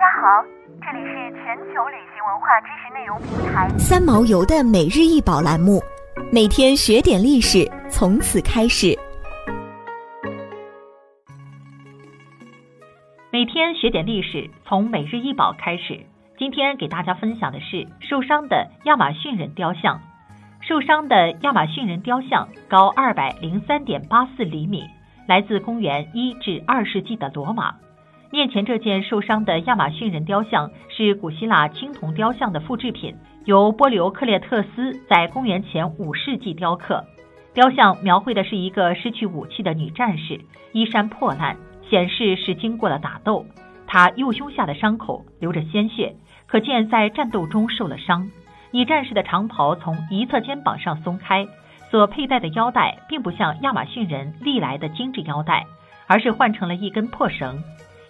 家好，这里是全球旅行文化知识内容平台三毛游的每日一宝栏目，每天学点历史，从此开始。每天学点历史，从每日一宝开始。今天给大家分享的是受伤的亚马逊人雕像。受伤的亚马逊人雕像高二百零三点八四厘米，来自公元一至二世纪的罗马。面前这件受伤的亚马逊人雕像是古希腊青铜雕像的复制品，由波留克列特斯在公元前五世纪雕刻。雕像描绘的是一个失去武器的女战士，衣衫破烂，显示是经过了打斗。她右胸下的伤口流着鲜血，可见在战斗中受了伤。女战士的长袍从一侧肩膀上松开，所佩戴的腰带并不像亚马逊人历来的精致腰带，而是换成了一根破绳。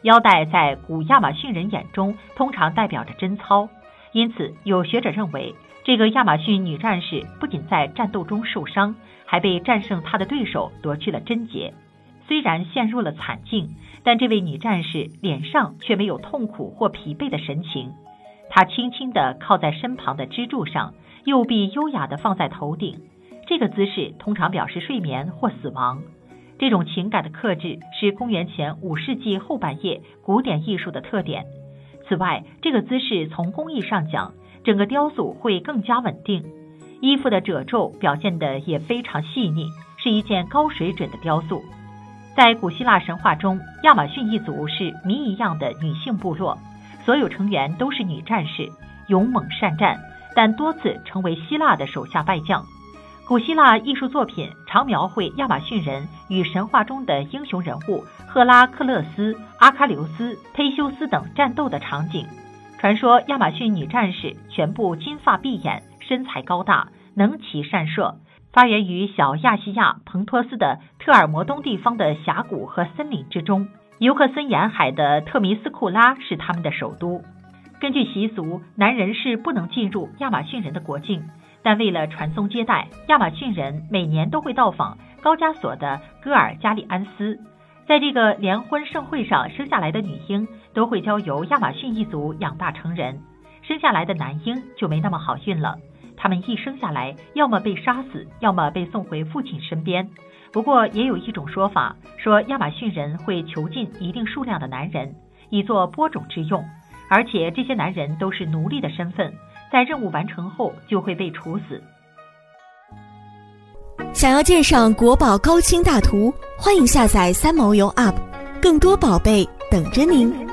腰带在古亚马逊人眼中通常代表着贞操，因此有学者认为，这个亚马逊女战士不仅在战斗中受伤，还被战胜她的对手夺去了贞洁。虽然陷入了惨境，但这位女战士脸上却没有痛苦或疲惫的神情。她轻轻地靠在身旁的支柱上，右臂优雅地放在头顶。这个姿势通常表示睡眠或死亡。这种情感的克制是公元前五世纪后半叶古典艺术的特点。此外，这个姿势从工艺上讲，整个雕塑会更加稳定。衣服的褶皱表现的也非常细腻，是一件高水准的雕塑。在古希腊神话中，亚马逊一族是谜一样的女性部落，所有成员都是女战士，勇猛善战，但多次成为希腊的手下败将。古希腊艺术作品常描绘亚马逊人与神话中的英雄人物赫拉克勒斯、阿喀琉斯、忒修斯等战斗的场景。传说亚马逊女战士全部金发碧眼，身材高大，能骑善射。发源于小亚细亚蓬托斯的特尔摩东地方的峡谷和森林之中。尤克森沿海的特弥斯库拉是他们的首都。根据习俗，男人是不能进入亚马逊人的国境。但为了传宗接代，亚马逊人每年都会到访高加索的戈尔加里安斯，在这个联婚盛会上生下来的女婴都会交由亚马逊一族养大成人，生下来的男婴就没那么好运了，他们一生下来要么被杀死，要么被送回父亲身边。不过也有一种说法说，亚马逊人会囚禁一定数量的男人，以作播种之用，而且这些男人都是奴隶的身份。在任务完成后就会被处死。想要鉴赏国宝高清大图，欢迎下载三毛游 App，更多宝贝等着您。